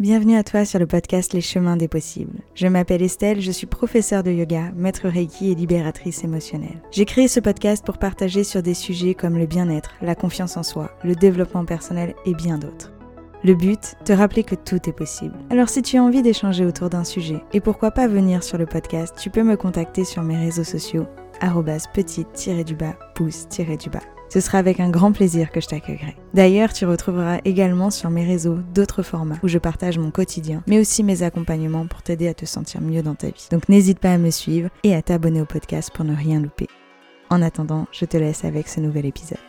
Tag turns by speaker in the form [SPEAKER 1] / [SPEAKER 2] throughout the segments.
[SPEAKER 1] Bienvenue à toi sur le podcast Les chemins des possibles. Je m'appelle Estelle, je suis professeure de yoga, maître Reiki et libératrice émotionnelle. J'ai créé ce podcast pour partager sur des sujets comme le bien-être, la confiance en soi, le développement personnel et bien d'autres. Le but, te rappeler que tout est possible. Alors si tu as envie d'échanger autour d'un sujet, et pourquoi pas venir sur le podcast, tu peux me contacter sur mes réseaux sociaux, petite-du-bas, pouce-du-bas. Ce sera avec un grand plaisir que je t'accueillerai. D'ailleurs, tu retrouveras également sur mes réseaux d'autres formats où je partage mon quotidien, mais aussi mes accompagnements pour t'aider à te sentir mieux dans ta vie. Donc n'hésite pas à me suivre et à t'abonner au podcast pour ne rien louper. En attendant, je te laisse avec ce nouvel épisode.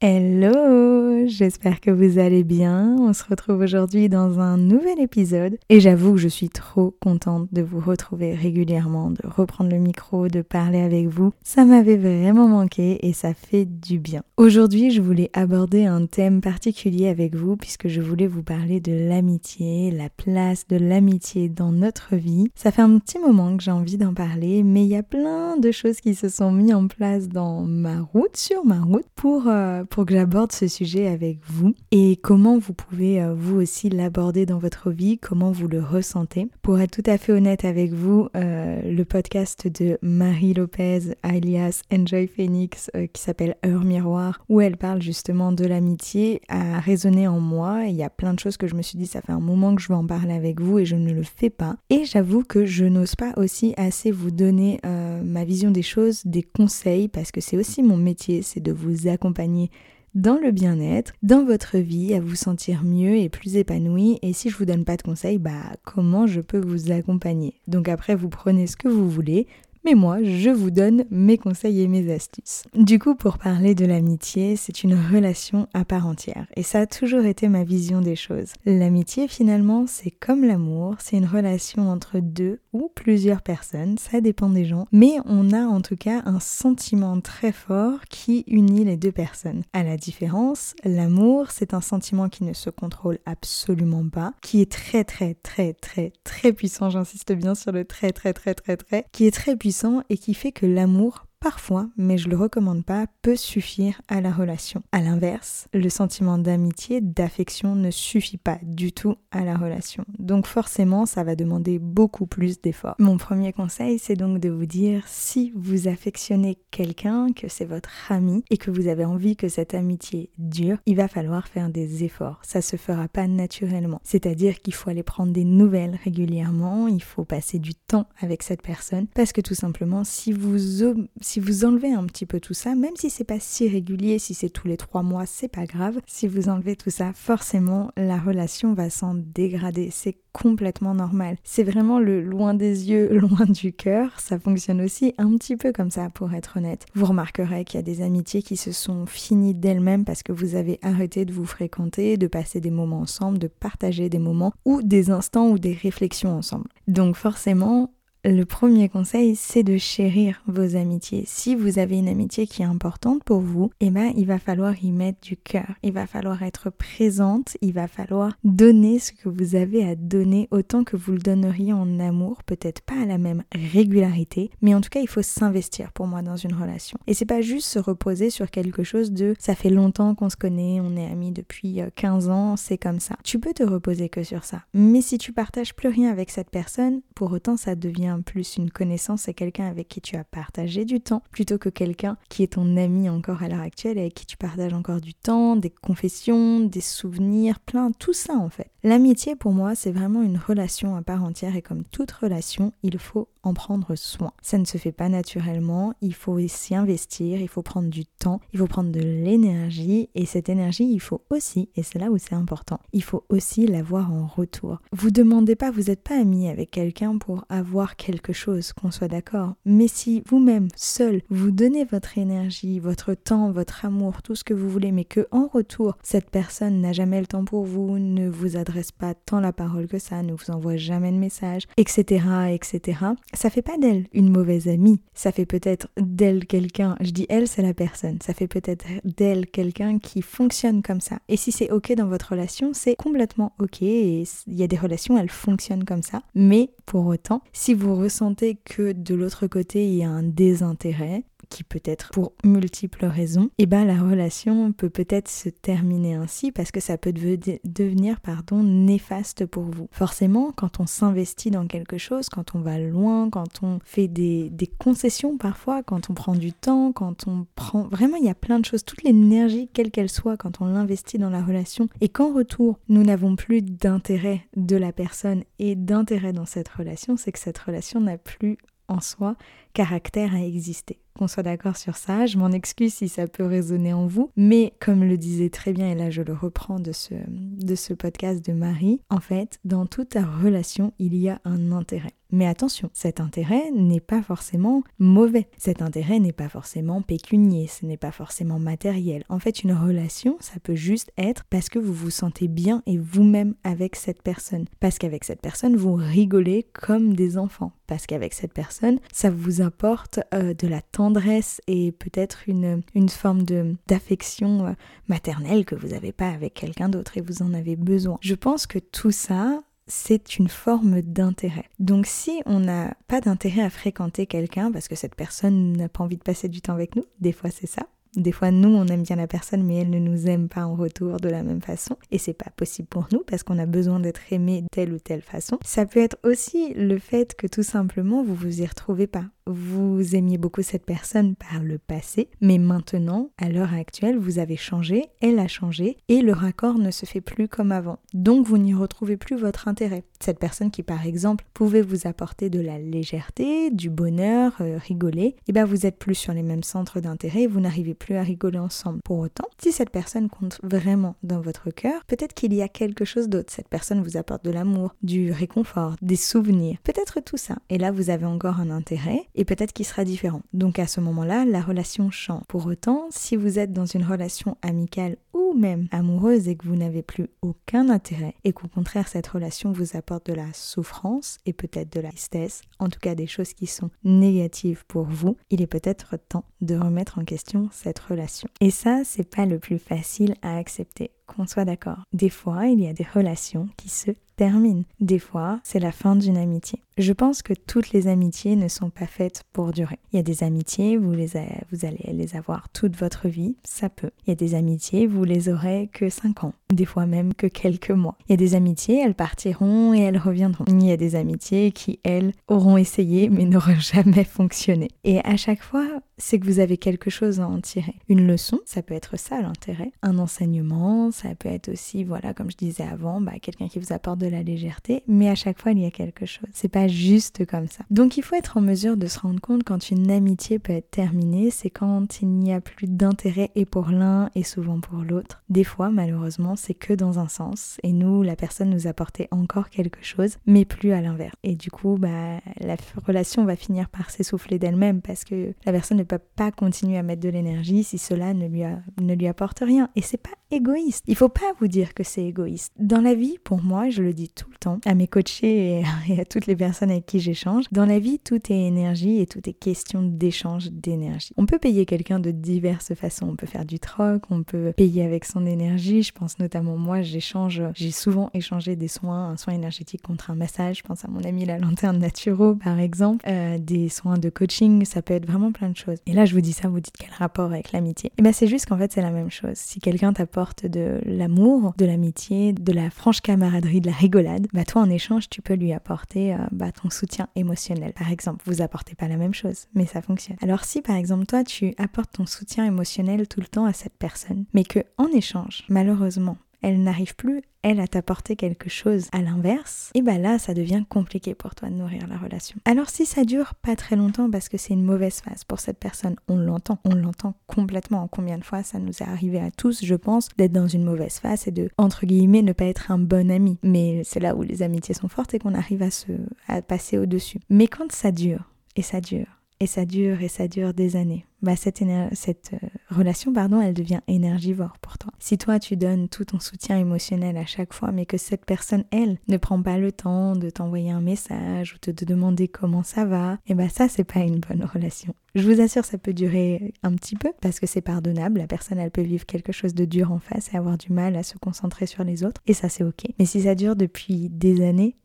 [SPEAKER 1] Hello, j'espère que vous allez bien. On se retrouve aujourd'hui dans un nouvel épisode et j'avoue que je suis trop contente de vous retrouver régulièrement, de reprendre le micro, de parler avec vous. Ça m'avait vraiment manqué et ça fait du bien. Aujourd'hui, je voulais aborder un thème particulier avec vous puisque je voulais vous parler de l'amitié, la place de l'amitié dans notre vie. Ça fait un petit moment que j'ai envie d'en parler, mais il y a plein de choses qui se sont mises en place dans ma route, sur ma route, pour... Euh, pour que j'aborde ce sujet avec vous et comment vous pouvez euh, vous aussi l'aborder dans votre vie, comment vous le ressentez. Pour être tout à fait honnête avec vous, euh, le podcast de Marie Lopez alias Enjoy Phoenix euh, qui s'appelle Heure Miroir où elle parle justement de l'amitié a résonné en moi. Il y a plein de choses que je me suis dit ça fait un moment que je veux en parler avec vous et je ne le fais pas. Et j'avoue que je n'ose pas aussi assez vous donner ma vision des choses, des conseils parce que c'est aussi mon métier, c'est de vous accompagner dans le bien-être, dans votre vie, à vous sentir mieux et plus épanoui. Et si je vous donne pas de conseils, bah comment je peux vous accompagner? Donc après, vous prenez ce que vous voulez, mais moi, je vous donne mes conseils et mes astuces. Du coup, pour parler de l'amitié, c'est une relation à part entière. Et ça a toujours été ma vision des choses. L'amitié, finalement, c'est comme l'amour, c'est une relation entre deux ou plusieurs personnes, ça dépend des gens, mais on a en tout cas un sentiment très fort qui unit les deux personnes. À la différence, l'amour, c'est un sentiment qui ne se contrôle absolument pas, qui est très très très très très puissant, j'insiste bien sur le très très très très très, qui est très puissant et qui fait que l'amour parfois, mais je le recommande pas, peut suffire à la relation. À l'inverse, le sentiment d'amitié, d'affection ne suffit pas du tout à la relation. Donc forcément, ça va demander beaucoup plus d'efforts. Mon premier conseil, c'est donc de vous dire si vous affectionnez quelqu'un, que c'est votre ami et que vous avez envie que cette amitié dure, il va falloir faire des efforts. Ça se fera pas naturellement. C'est-à-dire qu'il faut aller prendre des nouvelles régulièrement, il faut passer du temps avec cette personne parce que tout simplement si vous si vous enlevez un petit peu tout ça, même si c'est pas si régulier, si c'est tous les trois mois, c'est pas grave. Si vous enlevez tout ça, forcément, la relation va s'en dégrader. C'est complètement normal. C'est vraiment le loin des yeux, loin du cœur. Ça fonctionne aussi un petit peu comme ça, pour être honnête. Vous remarquerez qu'il y a des amitiés qui se sont finies d'elles-mêmes parce que vous avez arrêté de vous fréquenter, de passer des moments ensemble, de partager des moments ou des instants ou des réflexions ensemble. Donc forcément, le premier conseil, c'est de chérir vos amitiés. Si vous avez une amitié qui est importante pour vous, eh ben, il va falloir y mettre du cœur. Il va falloir être présente. Il va falloir donner ce que vous avez à donner autant que vous le donneriez en amour. Peut-être pas à la même régularité, mais en tout cas, il faut s'investir pour moi dans une relation. Et c'est pas juste se reposer sur quelque chose de ça fait longtemps qu'on se connaît, on est amis depuis 15 euh, ans, c'est comme ça. Tu peux te reposer que sur ça. Mais si tu partages plus rien avec cette personne, pour autant, ça devient plus une connaissance, c'est quelqu'un avec qui tu as partagé du temps, plutôt que quelqu'un qui est ton ami encore à l'heure actuelle et avec qui tu partages encore du temps, des confessions, des souvenirs, plein, tout ça en fait. L'amitié pour moi, c'est vraiment une relation à part entière et comme toute relation, il faut en prendre soin. Ça ne se fait pas naturellement, il faut s'y investir, il faut prendre du temps, il faut prendre de l'énergie et cette énergie, il faut aussi, et c'est là où c'est important, il faut aussi l'avoir en retour. Vous demandez pas, vous n'êtes pas ami avec quelqu'un pour avoir quelque chose, qu'on soit d'accord. Mais si vous-même, seul, vous donnez votre énergie, votre temps, votre amour, tout ce que vous voulez, mais que en retour, cette personne n'a jamais le temps pour vous, ne vous adresse pas tant la parole que ça, ne vous envoie jamais de message, etc., etc., ça fait pas d'elle une mauvaise amie. Ça fait peut-être d'elle quelqu'un, je dis elle, c'est la personne. Ça fait peut-être d'elle quelqu'un qui fonctionne comme ça. Et si c'est ok dans votre relation, c'est complètement ok. Et il y a des relations, elles fonctionnent comme ça. Mais pour autant, si vous ressentez que de l'autre côté il y a un désintérêt, qui peut être pour multiples raisons, et eh ben la relation peut peut-être se terminer ainsi parce que ça peut devenir pardon néfaste pour vous. Forcément, quand on s'investit dans quelque chose, quand on va loin, quand on fait des, des concessions parfois, quand on prend du temps, quand on prend vraiment il y a plein de choses, toute l'énergie quelle qu'elle soit quand on l'investit dans la relation et qu'en retour nous n'avons plus d'intérêt de la personne et d'intérêt dans cette relation, c'est que cette relation n'a plus en soi caractère à exister. Qu'on soit d'accord sur ça, je m'en excuse si ça peut résonner en vous, mais comme le disait très bien, et là je le reprends de ce, de ce podcast de Marie, en fait, dans toute relation, il y a un intérêt. Mais attention, cet intérêt n'est pas forcément mauvais. Cet intérêt n'est pas forcément pécunier, ce n'est pas forcément matériel. En fait, une relation, ça peut juste être parce que vous vous sentez bien et vous-même avec cette personne. Parce qu'avec cette personne, vous rigolez comme des enfants. Parce qu'avec cette personne, ça vous apporte euh, de la tendresse et peut-être une, une forme d'affection euh, maternelle que vous n'avez pas avec quelqu'un d'autre et vous en avez besoin. Je pense que tout ça, c'est une forme d'intérêt. Donc si on n'a pas d'intérêt à fréquenter quelqu'un parce que cette personne n'a pas envie de passer du temps avec nous, des fois c'est ça, des fois, nous, on aime bien la personne, mais elle ne nous aime pas en retour de la même façon. Et c'est pas possible pour nous parce qu'on a besoin d'être aimé de telle ou telle façon. Ça peut être aussi le fait que tout simplement, vous vous y retrouvez pas vous aimiez beaucoup cette personne par le passé, mais maintenant, à l'heure actuelle, vous avez changé, elle a changé, et le raccord ne se fait plus comme avant. Donc vous n'y retrouvez plus votre intérêt. Cette personne qui, par exemple, pouvait vous apporter de la légèreté, du bonheur, euh, rigoler, et eh bien vous êtes plus sur les mêmes centres d'intérêt vous n'arrivez plus à rigoler ensemble. Pour autant, si cette personne compte vraiment dans votre cœur, peut-être qu'il y a quelque chose d'autre. Cette personne vous apporte de l'amour, du réconfort, des souvenirs, peut-être tout ça. Et là, vous avez encore un intérêt et peut-être qu'il sera différent. Donc à ce moment-là, la relation change. Pour autant, si vous êtes dans une relation amicale ou même amoureuse et que vous n'avez plus aucun intérêt et qu'au contraire cette relation vous apporte de la souffrance et peut-être de la tristesse, en tout cas des choses qui sont négatives pour vous, il est peut-être temps de remettre en question cette relation. Et ça, c'est pas le plus facile à accepter qu'on soit d'accord. Des fois, il y a des relations qui se terminent. Des fois, c'est la fin d'une amitié. Je pense que toutes les amitiés ne sont pas faites pour durer. Il y a des amitiés, vous, les vous allez les avoir toute votre vie, ça peut. Il y a des amitiés, vous les aurez que 5 ans, des fois même que quelques mois. Il y a des amitiés, elles partiront et elles reviendront. Il y a des amitiés qui, elles, auront essayé mais n'auront jamais fonctionné. Et à chaque fois, c'est que vous avez quelque chose à en tirer. Une leçon, ça peut être ça l'intérêt. Un enseignement, ça peut être aussi, voilà, comme je disais avant, bah, quelqu'un qui vous apporte de la légèreté, mais à chaque fois il y a quelque chose. C'est pas juste comme ça. Donc il faut être en mesure de se rendre compte quand une amitié peut être terminée, c'est quand il n'y a plus d'intérêt et pour l'un et souvent pour l'autre. Des fois, malheureusement, c'est que dans un sens et nous, la personne nous apportait encore quelque chose, mais plus à l'inverse. Et du coup, bah, la relation va finir par s'essouffler d'elle-même parce que la personne ne peut pas continuer à mettre de l'énergie si cela ne lui, ne lui apporte rien. Et c'est pas égoïste. Il faut pas vous dire que c'est égoïste. Dans la vie, pour moi, je le dis tout le temps à mes coachés et à toutes les personnes avec qui j'échange, dans la vie, tout est énergie et tout est question d'échange d'énergie. On peut payer quelqu'un de diverses façons. On peut faire du troc, on peut payer avec son énergie. Je pense notamment moi, j'échange, j'ai souvent échangé des soins, un soin énergétique contre un massage. Je pense à mon ami la lanterne naturo par exemple, euh, des soins de coaching, ça peut être vraiment plein de choses. Et là, je vous dis ça, vous dites quel rapport avec l'amitié Et eh bien, c'est juste qu'en fait, c'est la même chose. Si quelqu'un t'apporte de l'amour, de l'amitié, de la franche camaraderie, de la rigolade, bah toi en échange, tu peux lui apporter euh, bah, ton soutien émotionnel. Par exemple, vous apportez pas la même chose, mais ça fonctionne. Alors si par exemple toi tu apportes ton soutien émotionnel tout le temps à cette personne, mais que en échange, malheureusement, elle n'arrive plus, elle, à t'apporter quelque chose à l'inverse, et bah là, ça devient compliqué pour toi de nourrir la relation. Alors si ça dure pas très longtemps parce que c'est une mauvaise phase pour cette personne, on l'entend, on l'entend complètement. Combien de fois ça nous est arrivé à tous, je pense, d'être dans une mauvaise phase et de, entre guillemets, ne pas être un bon ami. Mais c'est là où les amitiés sont fortes et qu'on arrive à se, à passer au-dessus. Mais quand ça dure, et ça dure, et ça dure et ça dure des années, bah cette, cette euh, relation, pardon, elle devient énergivore pour toi. Si toi tu donnes tout ton soutien émotionnel à chaque fois, mais que cette personne, elle, ne prend pas le temps de t'envoyer un message ou de te demander comment ça va, et eh bah ça c'est pas une bonne relation. Je vous assure, ça peut durer un petit peu parce que c'est pardonnable. La personne, elle peut vivre quelque chose de dur en face et avoir du mal à se concentrer sur les autres, et ça c'est ok. Mais si ça dure depuis des années,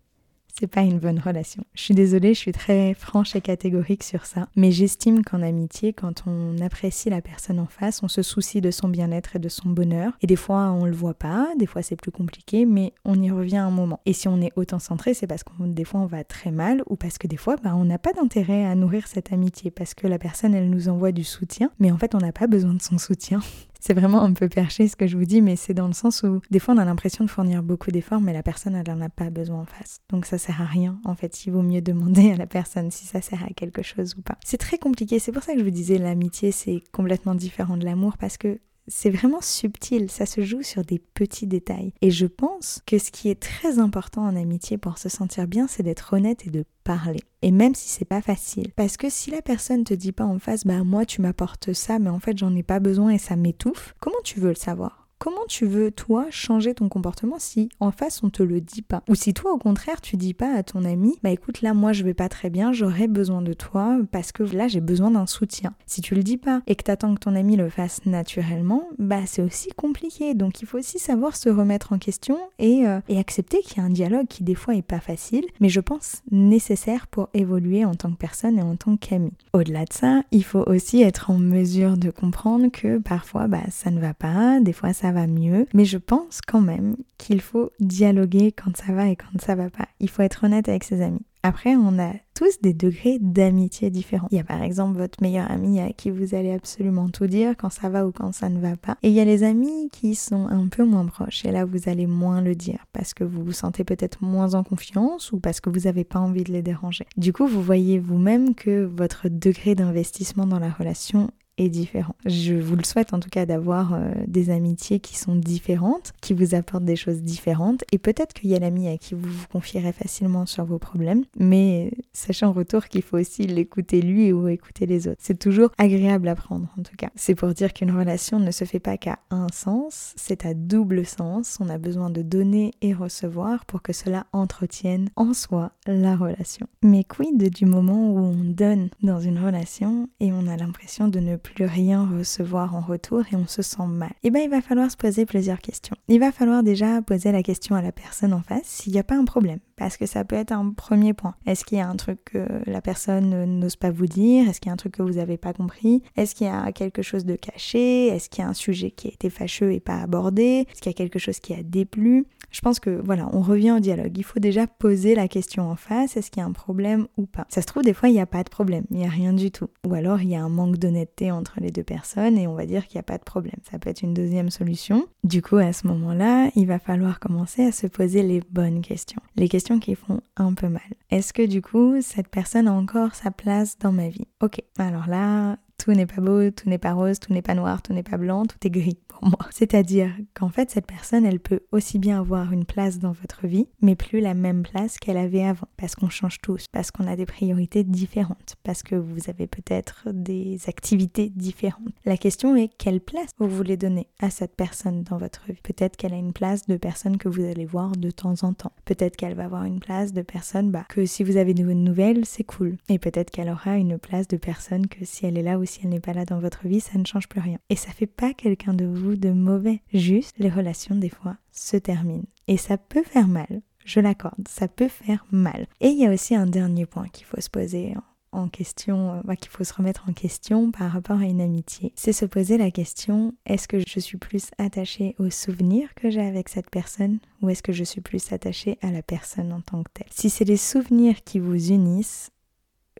[SPEAKER 1] c'est pas une bonne relation. Je suis désolée, je suis très franche et catégorique sur ça, mais j'estime qu'en amitié, quand on apprécie la personne en face, on se soucie de son bien-être et de son bonheur. Et des fois, on le voit pas, des fois c'est plus compliqué, mais on y revient un moment. Et si on est autant centré, c'est parce que des fois on va très mal ou parce que des fois, bah, on n'a pas d'intérêt à nourrir cette amitié parce que la personne, elle nous envoie du soutien, mais en fait, on n'a pas besoin de son soutien. C'est vraiment un peu perché ce que je vous dis, mais c'est dans le sens où des fois on a l'impression de fournir beaucoup d'efforts, mais la personne elle n'en a pas besoin en face. Donc ça sert à rien. En fait, il vaut mieux demander à la personne si ça sert à quelque chose ou pas. C'est très compliqué. C'est pour ça que je vous disais l'amitié c'est complètement différent de l'amour parce que c'est vraiment subtil, ça se joue sur des petits détails. Et je pense que ce qui est très important en amitié pour se sentir bien, c'est d'être honnête et de parler. Et même si c'est pas facile. Parce que si la personne te dit pas en face, bah moi tu m'apportes ça, mais en fait j'en ai pas besoin et ça m'étouffe, comment tu veux le savoir? Comment tu veux, toi, changer ton comportement si en face on te le dit pas? Ou si toi, au contraire, tu dis pas à ton ami, bah écoute, là, moi, je vais pas très bien, j'aurais besoin de toi parce que là, j'ai besoin d'un soutien. Si tu le dis pas et que t'attends que ton ami le fasse naturellement, bah c'est aussi compliqué. Donc il faut aussi savoir se remettre en question et, euh, et accepter qu'il y a un dialogue qui des fois est pas facile, mais je pense nécessaire pour évoluer en tant que personne et en tant qu'ami. Au-delà de ça, il faut aussi être en mesure de comprendre que parfois, bah ça ne va pas, des fois ça va mieux, mais je pense quand même qu'il faut dialoguer quand ça va et quand ça va pas. Il faut être honnête avec ses amis. Après, on a tous des degrés d'amitié différents. Il y a par exemple votre meilleur ami à qui vous allez absolument tout dire quand ça va ou quand ça ne va pas. Et il y a les amis qui sont un peu moins proches et là vous allez moins le dire parce que vous vous sentez peut-être moins en confiance ou parce que vous n'avez pas envie de les déranger. Du coup, vous voyez vous-même que votre degré d'investissement dans la relation différent. Je vous le souhaite en tout cas d'avoir euh, des amitiés qui sont différentes, qui vous apportent des choses différentes et peut-être qu'il y a l'ami à qui vous vous confierez facilement sur vos problèmes, mais sachez en retour qu'il faut aussi l'écouter lui ou écouter les autres. C'est toujours agréable à prendre en tout cas. C'est pour dire qu'une relation ne se fait pas qu'à un sens, c'est à double sens. On a besoin de donner et recevoir pour que cela entretienne en soi la relation. Mais quid du moment où on donne dans une relation et on a l'impression de ne plus rien recevoir en retour et on se sent mal. Eh bien il va falloir se poser plusieurs questions. Il va falloir déjà poser la question à la personne en face s'il n'y a pas un problème. Parce que ça peut être un premier point. Est-ce qu'il y a un truc que la personne n'ose pas vous dire? Est-ce qu'il y a un truc que vous n'avez pas compris? Est-ce qu'il y a quelque chose de caché? Est-ce qu'il y a un sujet qui a été fâcheux et pas abordé? Est-ce qu'il y a quelque chose qui a déplu? Je pense que voilà, on revient au dialogue. Il faut déjà poser la question en face. Est-ce qu'il y a un problème ou pas? Ça se trouve, des fois, il n'y a pas de problème. Il n'y a rien du tout. Ou alors, il y a un manque d'honnêteté entre les deux personnes et on va dire qu'il n'y a pas de problème. Ça peut être une deuxième solution. Du coup, à ce moment-là, il va falloir commencer à se poser les bonnes questions. Les questions qui font un peu mal. Est-ce que du coup, cette personne a encore sa place dans ma vie? Ok, alors là, tout n'est pas beau, tout n'est pas rose, tout n'est pas noir, tout n'est pas blanc, tout est gris C'est-à-dire qu'en fait, cette personne, elle peut aussi bien avoir une place dans votre vie, mais plus la même place qu'elle avait avant. Parce qu'on change tous, parce qu'on a des priorités différentes, parce que vous avez peut-être des activités différentes. La question est quelle place vous voulez donner à cette personne dans votre vie? Peut-être qu'elle a une place de personne que vous allez voir de temps en temps. Peut-être qu'elle va avoir une place de personne bah, que si vous avez de nouvelles, c'est cool. Et peut-être qu'elle aura une place de personne que si elle est là si elle n'est pas là dans votre vie, ça ne change plus rien. Et ça fait pas quelqu'un de vous de mauvais. Juste, les relations, des fois, se terminent. Et ça peut faire mal. Je l'accorde, ça peut faire mal. Et il y a aussi un dernier point qu'il faut se poser en question, euh, qu'il faut se remettre en question par rapport à une amitié. C'est se poser la question, est-ce que je suis plus attachée aux souvenirs que j'ai avec cette personne ou est-ce que je suis plus attachée à la personne en tant que telle? Si c'est les souvenirs qui vous unissent,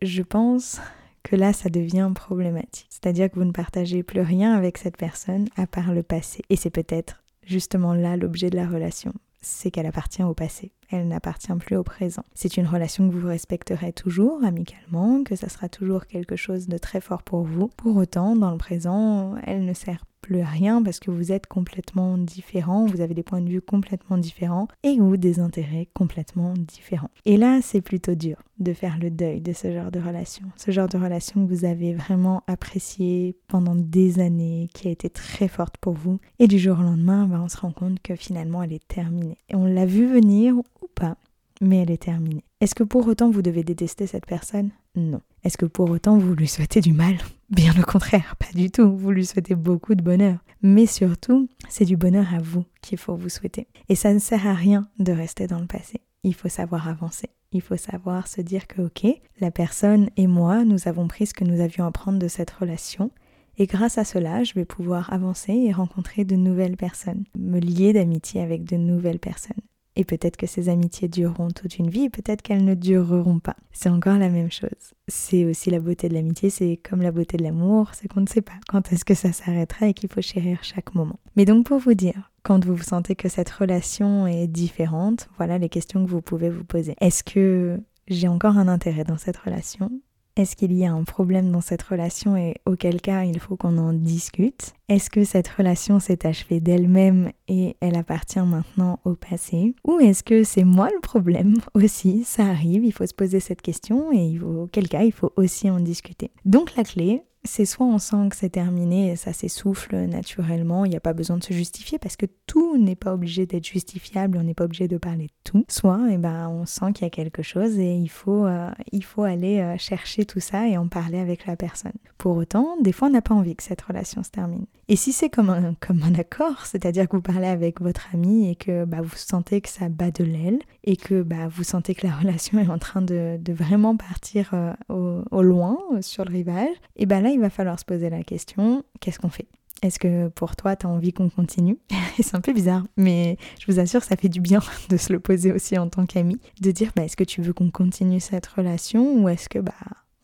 [SPEAKER 1] je pense que là, ça devient problématique. C'est-à-dire que vous ne partagez plus rien avec cette personne à part le passé. Et c'est peut-être justement là l'objet de la relation. C'est qu'elle appartient au passé, elle n'appartient plus au présent. C'est une relation que vous respecterez toujours amicalement, que ça sera toujours quelque chose de très fort pour vous. Pour autant, dans le présent, elle ne sert plus rien parce que vous êtes complètement différents, vous avez des points de vue complètement différents et ou des intérêts complètement différents. Et là, c'est plutôt dur de faire le deuil de ce genre de relation. Ce genre de relation que vous avez vraiment apprécié pendant des années, qui a été très forte pour vous. Et du jour au lendemain, ben, on se rend compte que finalement, elle est terminée. Et on l'a vu venir ou pas, mais elle est terminée. Est-ce que pour autant vous devez détester cette personne? Non. Est-ce que pour autant vous lui souhaitez du mal? Bien au contraire, pas du tout. Vous lui souhaitez beaucoup de bonheur. Mais surtout, c'est du bonheur à vous qu'il faut vous souhaiter. Et ça ne sert à rien de rester dans le passé. il faut savoir avancer. Il faut savoir se dire que, ok, la personne et moi, nous avons pris ce que nous avions à prendre de cette relation. Et grâce à cela, je vais pouvoir avancer et rencontrer de nouvelles personnes, me lier d'amitié avec de nouvelles personnes. Et peut-être que ces amitiés dureront toute une vie, peut-être qu'elles ne dureront pas. C'est encore la même chose. C'est aussi la beauté de l'amitié, c'est comme la beauté de l'amour, c'est qu'on ne sait pas quand est-ce que ça s'arrêtera et qu'il faut chérir chaque moment. Mais donc pour vous dire, quand vous sentez que cette relation est différente, voilà les questions que vous pouvez vous poser. Est-ce que j'ai encore un intérêt dans cette relation? Est-ce qu'il y a un problème dans cette relation et auquel cas il faut qu'on en discute? Est-ce que cette relation s'est achevée d'elle-même et elle appartient maintenant au passé? Ou est-ce que c'est moi le problème? Aussi Ça arrive, il faut se poser cette question et auquel cas il faut aussi en discuter. Donc la clé, c'est soit on sent que c'est terminé ça s'essouffle naturellement, il n'y a pas besoin de se justifier parce que tout n'est pas obligé d'être justifiable, on n'est pas obligé de parler de tout. Soit eh ben, on sent qu'il y a quelque chose et il faut, euh, aller euh, chercher tout ça et en parler avec la personne. Pour autant, des fois on n'a pas envie que cette relation se termine. Et si c'est comme un, comme accord, c'est-à-dire que vous parlez avec votre ami et que bah, vous sentez que ça bat de l'aile et que bah, vous sentez que la relation est en train de, vraiment partir euh, au, loin, sur le rivage, et ben là il va falloir se poser la question, qu'est-ce qu'on fait? Est-ce que pour toi, tu as envie qu'on continue? C'est un peu bizarre, mais je vous assure, ça fait du bien de se le poser aussi en tant qu'ami, de dire bah, est-ce que tu veux qu'on continue cette relation ou est-ce que bah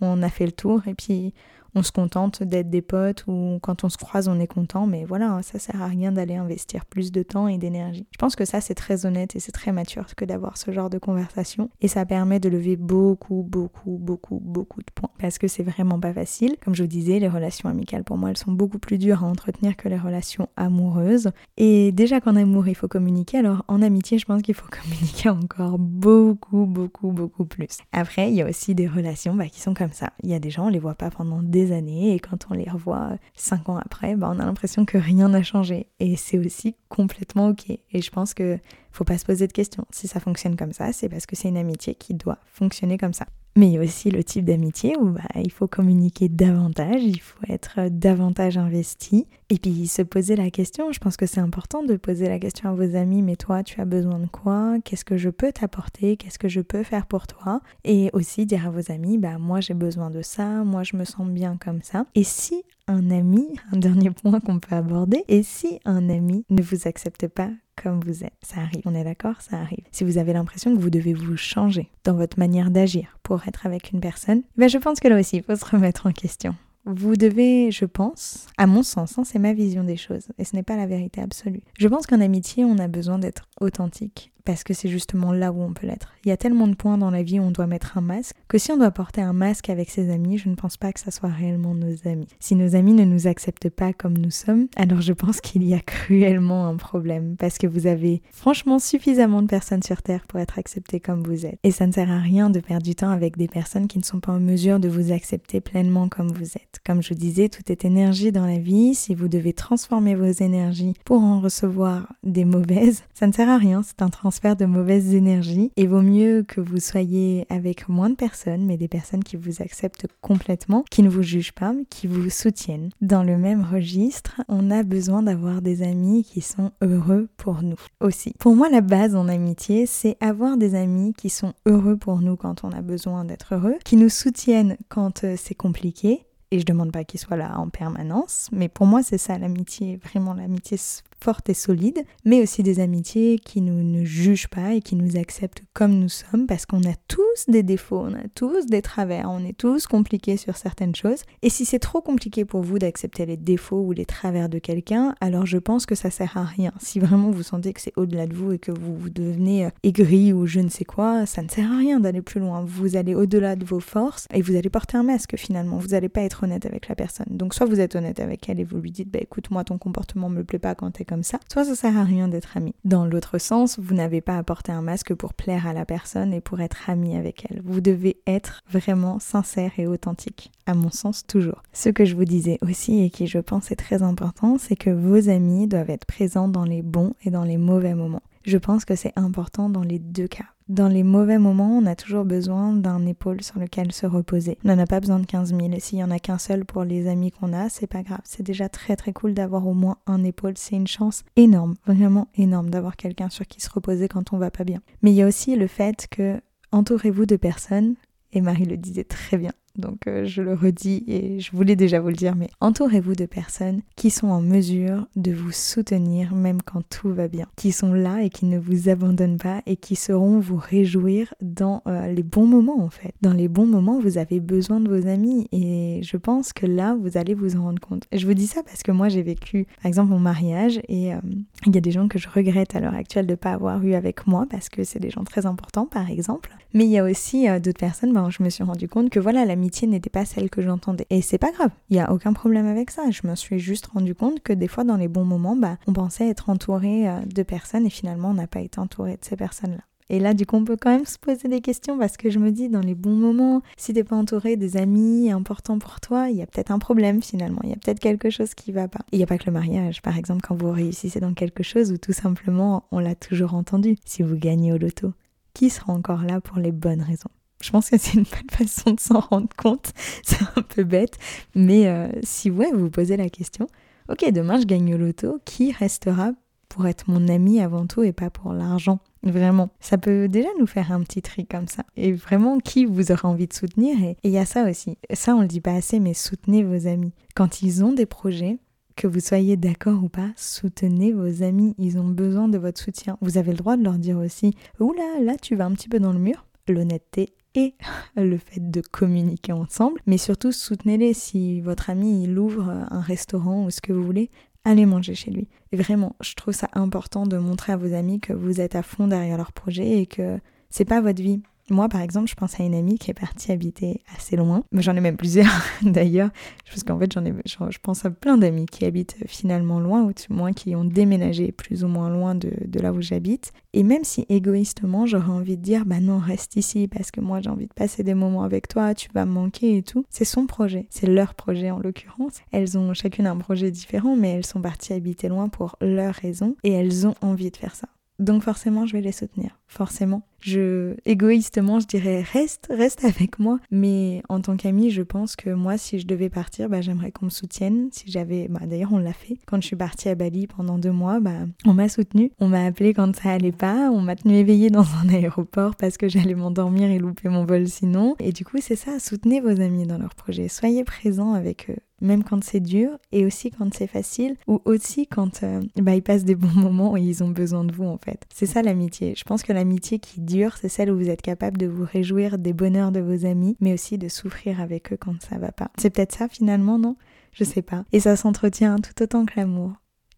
[SPEAKER 1] on a fait le tour et puis on se contente d'être des potes ou quand on se croise on est content, mais voilà, ça sert à rien d'aller investir plus de temps et d'énergie. Je pense que ça c'est très honnête et c'est très mature que d'avoir ce genre de conversation et ça permet de lever beaucoup, beaucoup, beaucoup, beaucoup de points parce que c'est vraiment pas facile. Comme je vous disais, les relations amicales pour moi elles sont beaucoup plus dures à entretenir que les relations amoureuses et déjà qu'en amour il faut communiquer, alors en amitié je pense qu'il faut communiquer encore beaucoup, beaucoup, beaucoup plus. Après il y a aussi des relations bah, qui sont comme ça. Il y a des gens on les voit pas pendant des années et quand on les revoit cinq ans après, bah, on a l'impression que rien n'a changé et c'est aussi complètement ok. Et je pense que faut pas se poser de questions. Si ça fonctionne comme ça, c'est parce que c'est une amitié qui doit fonctionner comme ça. Mais il y a aussi le type d'amitié où bah, il faut communiquer davantage, il faut être davantage investi et puis se poser la question. Je pense que c'est important de poser la question à vos amis, mais toi, tu as besoin de quoi? Qu'est-ce que je peux t'apporter? Qu'est-ce que je peux faire pour toi? Et aussi dire à vos amis, bah moi j'ai besoin de ça, moi je me sens bien comme ça. Et si un ami, un dernier point qu'on peut aborder, et si un ami ne vous accepte pas comme vous êtes. Ça arrive, on est d'accord, ça arrive. Si vous avez l'impression que vous devez vous changer dans votre manière d'agir pour être avec une personne, ben je pense que là aussi, il faut se remettre en question. Vous devez, je pense, à mon sens, hein, c'est ma vision des choses, et ce n'est pas la vérité absolue. Je pense qu'en amitié, on a besoin d'être authentique parce que c'est justement là où on peut l'être. Il y a tellement de points dans la vie où on doit mettre un masque que si on doit porter un masque avec ses amis, je ne pense pas que ça soit réellement nos amis. Si nos amis ne nous acceptent pas comme nous sommes, alors je pense qu'il y a cruellement un problème parce que vous avez franchement suffisamment de personnes sur Terre pour être acceptés comme vous êtes. Et ça ne sert à rien de perdre du temps avec des personnes qui ne sont pas en mesure de vous accepter pleinement comme vous êtes. Comme je vous disais, tout est énergie dans la vie. Si vous devez transformer vos énergies pour en recevoir des mauvaises, ça ne sert à rien. C'est un transfert de mauvaises énergies et vaut mieux que vous soyez avec moins de personnes, mais des personnes qui vous acceptent complètement, qui ne vous jugent pas, qui vous soutiennent. Dans le même registre, on a besoin d'avoir des amis qui sont heureux pour nous aussi. Pour moi, la base en amitié, c'est avoir des amis qui sont heureux pour nous quand on a besoin d'être heureux, qui nous soutiennent quand euh, c'est compliqué et je demande pas qu'ils soient là en permanence, mais pour moi c'est ça l'amitié, vraiment l'amitié forte et solide, mais aussi des amitiés qui nous ne jugent pas et qui nous acceptent comme nous sommes parce qu'on a tous des défauts, on a tous des travers, on est tous compliqués sur certaines choses. Et si c'est trop compliqué pour vous d'accepter les défauts ou les travers de quelqu'un, alors je pense que ça sert à rien. Si vraiment vous sentez que c'est au-delà de vous et que vous, vous devenez euh, aigri ou je ne sais quoi, ça ne sert à rien d'aller plus loin. Vous allez au-delà de vos forces et vous allez porter un masque finalement. Vous n'allez pas être honnête avec la personne. Donc soit vous êtes honnête avec elle et vous lui dites bah écoute moi ton comportement me plaît pas quand t'es comme ça, soit ça sert à rien d'être ami. Dans l'autre sens, vous n'avez pas à porter un masque pour plaire à la personne et pour être ami avec elle. Vous devez être vraiment sincère et authentique, à mon sens toujours. Ce que je vous disais aussi et qui je pense est très important, c'est que vos amis doivent être présents dans les bons et dans les mauvais moments. Je pense que c'est important dans les deux cas Dans les mauvais moments, on a toujours besoin d'un épaule sur lequel se reposer. On n'en a pas besoin de 15 000 et s'il y en a qu'un seul pour les amis qu'on a, c'est pas grave. C'est déjà très très cool d'avoir au moins un épaule. C'est une chance énorme, vraiment énorme d'avoir quelqu'un sur qui se reposer quand on va pas bien. Mais il y a aussi le fait que entourez-vous de personnes et Marie le disait très bien. Donc euh, je le redis et je voulais déjà vous le dire, mais entourez-vous de personnes qui sont en mesure de vous soutenir même quand tout va bien, qui sont là et qui ne vous abandonnent pas et qui sauront vous réjouir dans euh, les bons moments en fait. Dans les bons moments, vous avez besoin de vos amis et je pense que là, vous allez vous en rendre compte. Je vous dis ça parce que moi j'ai vécu par exemple mon mariage et euh, il y a des gens que je regrette à l'heure actuelle de ne pas avoir eu avec moi parce que c'est des gens très importants par exemple. Mais il y a aussi d'autres personnes, ben, je me suis rendu compte que voilà, la n'était pas celle que j'entendais. Et c'est pas grave, il y a aucun problème avec ça. Je me suis juste rendu compte que des fois, dans les bons moments, bah, on pensait être entouré euh, de personnes et finalement, on n'a pas été entouré de ces personnes-là. Et là, du coup, on peut quand même se poser des questions parce que je me dis, dans les bons moments, si t'es pas entouré des amis importants pour toi, il y a peut-être un problème finalement. Il y a peut-être quelque chose qui va pas. Il n'y a pas que le mariage, par exemple, quand vous réussissez dans quelque chose ou tout simplement, on l'a toujours entendu, si vous gagnez au loto. Qui sera encore là pour les bonnes raisons? Je pense que c'est une bonne façon de s'en rendre compte. C'est un peu bête. Mais euh, si vous vous posez la question, ok, demain je gagne au loto, qui restera pour être mon ami avant tout et pas pour l'argent? Vraiment, ça peut déjà nous faire un petit tri comme ça. Et vraiment, qui vous aura envie de soutenir? Et il y a ça aussi. Ça, on le dit pas assez, mais soutenez vos amis. Quand ils ont des projets, que vous soyez d'accord ou pas, soutenez vos amis. Ils ont besoin de votre soutien. Vous avez le droit de leur dire aussi Oula, là, tu vas un petit peu dans le mur. L'honnêteté et le fait de communiquer ensemble. Mais surtout, soutenez-les. Si votre ami il ouvre un restaurant ou ce que vous voulez, allez manger chez lui. Et vraiment, je trouve ça important de montrer à vos amis que vous êtes à fond derrière leur projet et que c'est pas votre vie. Moi, par exemple, je pense à une amie qui est partie habiter assez loin. J'en ai même plusieurs, d'ailleurs. Parce qu'en fait, j'en ai, je pense à plein d'amis qui habitent finalement loin, ou du moins qui ont déménagé plus ou moins loin de, de là où j'habite. Et même si égoïstement, j'aurais envie de dire, bah non, reste ici parce que moi j'ai envie de passer des moments avec toi, tu vas me manquer et tout. C'est son projet, c'est leur projet en l'occurrence. Elles ont chacune un projet différent, mais elles sont parties habiter loin pour leurs raisons et elles ont envie de faire ça. Donc forcément, je vais les soutenir. Forcément. Je, égoïstement, je dirais reste, reste avec moi. Mais en tant qu'amie, je pense que moi, si je devais partir, bah, j'aimerais qu'on me soutienne. Si j'avais, bah, d'ailleurs, on l'a fait. Quand je suis partie à Bali pendant deux mois, bah, on m'a soutenue. On m'a appelé quand ça allait pas. On m'a tenu éveillée dans un aéroport parce que j'allais m'endormir et louper mon vol sinon. Et du coup, c'est ça. Soutenez vos amis dans leurs projets. Soyez présents avec eux même quand c'est dur et aussi quand c'est facile ou aussi quand euh, bah, ils passent des bons moments et ils ont besoin de vous en fait. C'est ça l'amitié. Je pense que l'amitié qui dure, c'est celle où vous êtes capable de vous réjouir des bonheurs de vos amis, mais aussi de souffrir avec eux quand ça va pas. C'est peut-être ça finalement, non? Je sais pas. Et ça s'entretient tout autant que l'amour.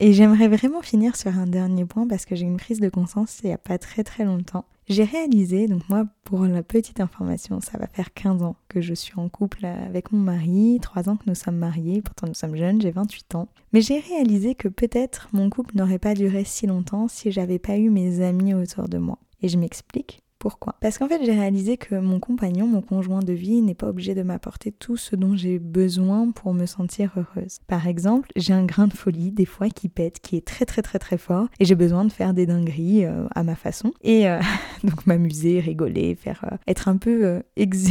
[SPEAKER 1] Et j'aimerais vraiment finir sur un dernier point parce que j'ai une prise de conscience il n'y a pas très très longtemps. J'ai réalisé, donc moi pour la petite information, ça va faire 15 ans que je suis en couple avec mon mari, 3 ans que nous sommes mariés, pourtant nous sommes jeunes, j'ai 28 ans. Mais j'ai réalisé que peut-être mon couple n'aurait pas duré si longtemps si j'avais pas eu mes amis autour de moi. Et je m'explique. Pourquoi Parce qu'en fait, j'ai réalisé que mon compagnon, mon conjoint de vie, n'est pas obligé de m'apporter tout ce dont j'ai besoin pour me sentir heureuse. Par exemple, j'ai un grain de folie, des fois, qui pète, qui est très très très très fort, et j'ai besoin de faire des dingueries euh, à ma façon. Et euh, donc m'amuser, rigoler, faire euh, être un peu ex,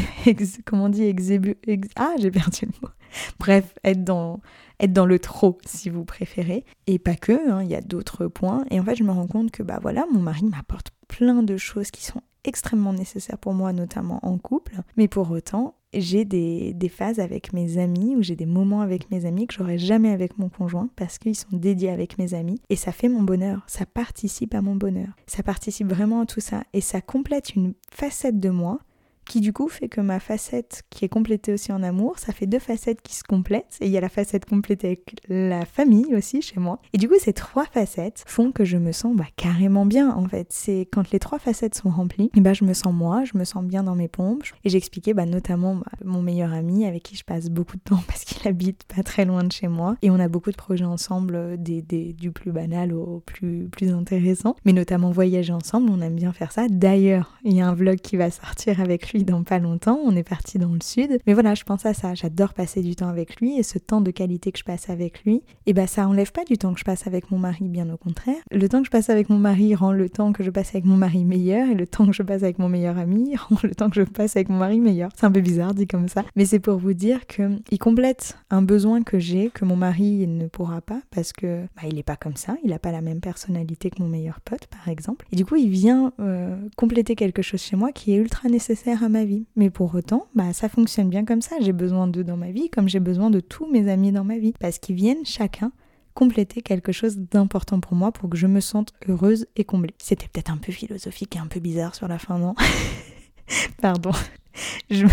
[SPEAKER 1] comment on dit exébu, ah j'ai perdu le mot. Bref, être dans être dans le trop si vous préférez et pas que hein, il y a d'autres points et en fait je me rends compte que bah voilà mon mari m'apporte plein de choses qui sont extrêmement nécessaire pour moi, notamment en couple. Mais pour autant, j'ai des, des, phases avec mes amis ou j'ai des moments avec mes amis que j'aurais jamais avec mon conjoint parce qu'ils sont dédiés avec mes amis. Et ça fait mon bonheur, ça participe à mon bonheur, ça participe vraiment à tout ça. Et ça complète une facette de moi qui du coup fait que ma facette qui est complétée aussi en amour, ça fait deux facettes qui se complètent et il y a la facette complétée avec la famille aussi chez moi. Et du coup ces trois facettes font que je me sens bah, carrément bien en fait. C'est quand les trois facettes sont remplies, et bah, je me sens moi, je me sens bien dans mes pompes. Et j'expliquais bah, notamment bah, mon meilleur ami avec qui je passe beaucoup de temps parce qu'il habite pas très loin de chez moi et on a beaucoup de projets ensemble, euh, des, des, du plus banal au plus, plus intéressant, mais notamment voyager ensemble, on aime bien faire ça. D'ailleurs, il y a un vlog qui va sortir avec lui dans pas longtemps, on est parti dans le sud. Mais voilà, je pense à ça, j'adore passer du temps avec lui et ce temps de qualité que je passe avec lui, et eh ben ça enlève pas du temps que je passe avec mon mari, bien au contraire. Le temps que je passe avec mon mari rend le temps que je passe avec mon mari meilleur et le temps que je passe avec mon meilleur ami rend le temps que je passe avec mon mari meilleur. C'est un peu bizarre dit comme ça, mais c'est pour vous dire que il complète un besoin que j'ai que mon mari ne pourra pas parce que bah, il est pas comme ça, il a pas la même personnalité que mon meilleur pote par exemple. Et du coup, il vient euh, compléter quelque chose chez moi qui est ultra nécessaire ma vie. Mais pour autant, bah ça fonctionne bien comme ça. J'ai besoin d'eux dans ma vie comme j'ai besoin de tous mes amis dans ma vie parce qu'ils viennent chacun compléter quelque chose d'important pour moi pour que je me sente heureuse et comblée. C'était peut-être un peu philosophique et un peu bizarre sur la fin, non? Pardon. Je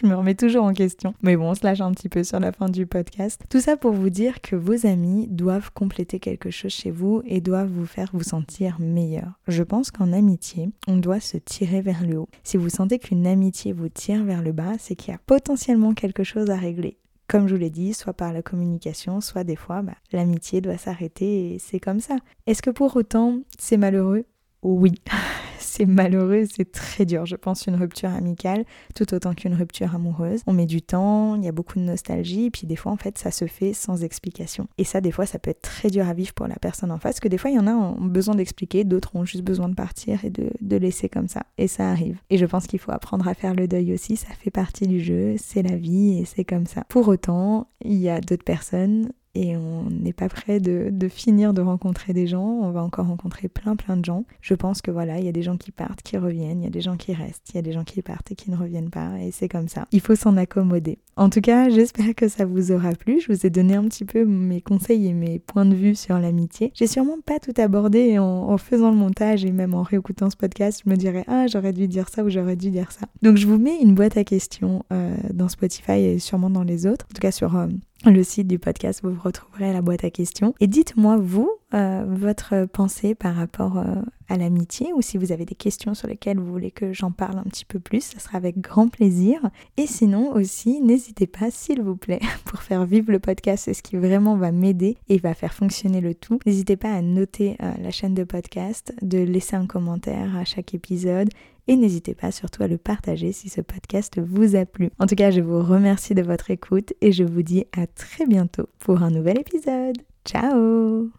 [SPEAKER 1] je me remets toujours en question. Mais bon, on se lâche un petit peu sur la fin du podcast. Tout ça pour vous dire que vos amis doivent compléter quelque chose chez vous et doivent vous faire vous sentir meilleur. Je pense qu'en amitié, on doit se tirer vers le haut. Si vous sentez qu'une amitié vous tire vers le bas, c'est qu'il y a potentiellement quelque chose à régler comme je vous l'ai dit, soit par la communication, soit des fois, bah, l'amitié doit s'arrêter et c'est comme ça. Est-ce que pour autant c'est malheureux? Oui. c'est malheureux, c'est très dur, je pense, une rupture amicale, tout autant qu'une rupture amoureuse. On met du temps, il y a beaucoup de nostalgie, et puis des fois, en fait, ça se fait sans explication. Et ça, des fois, ça peut être très dur à vivre pour la personne en face, que des fois, il y en a ont besoin d'expliquer, d'autres ont juste besoin de partir et de, de laisser comme ça. Et ça arrive. Et je pense qu'il faut apprendre à faire le deuil aussi, ça fait partie du jeu, c'est la vie et c'est comme ça. Pour autant, il y a d'autres personnes et on n'est pas prêt de, finir de rencontrer des gens. On va encore rencontrer plein plein de gens. Je pense que voilà, il y a des gens qui partent, qui reviennent, il y a des gens qui restent, il y a des gens qui partent et qui ne reviennent pas et c'est comme ça. Il faut s'en accommoder. En tout cas, j'espère que ça vous aura plu. Je vous ai donné un petit peu mes conseils et mes points de vue sur l'amitié. J'ai sûrement pas tout abordé en, faisant le montage et même en réécoutant ce podcast, je me dirais ah j'aurais dû dire ça ou j'aurais dû dire ça. Donc je vous mets une boîte à questions euh, dans Spotify et sûrement dans les autres. En tout cas sur euh, le site du podcast, vous retrouverez la boîte à questions. Et dites-moi, vous, euh, votre pensée par rapport euh, à l'amitié ou si vous avez des questions sur lesquelles vous voulez que j'en parle un petit peu plus, ça sera avec grand plaisir. Et sinon aussi, n'hésitez pas, s'il vous plaît, pour faire vivre le podcast, c'est ce qui vraiment va m'aider et va faire fonctionner le tout. N'hésitez pas à noter euh, la chaîne de podcast, de laisser un commentaire à chaque épisode et n'hésitez pas surtout à le partager si ce podcast vous a plu. En tout cas, je vous remercie de votre écoute et je vous dis à très bientôt pour un nouvel épisode. Ciao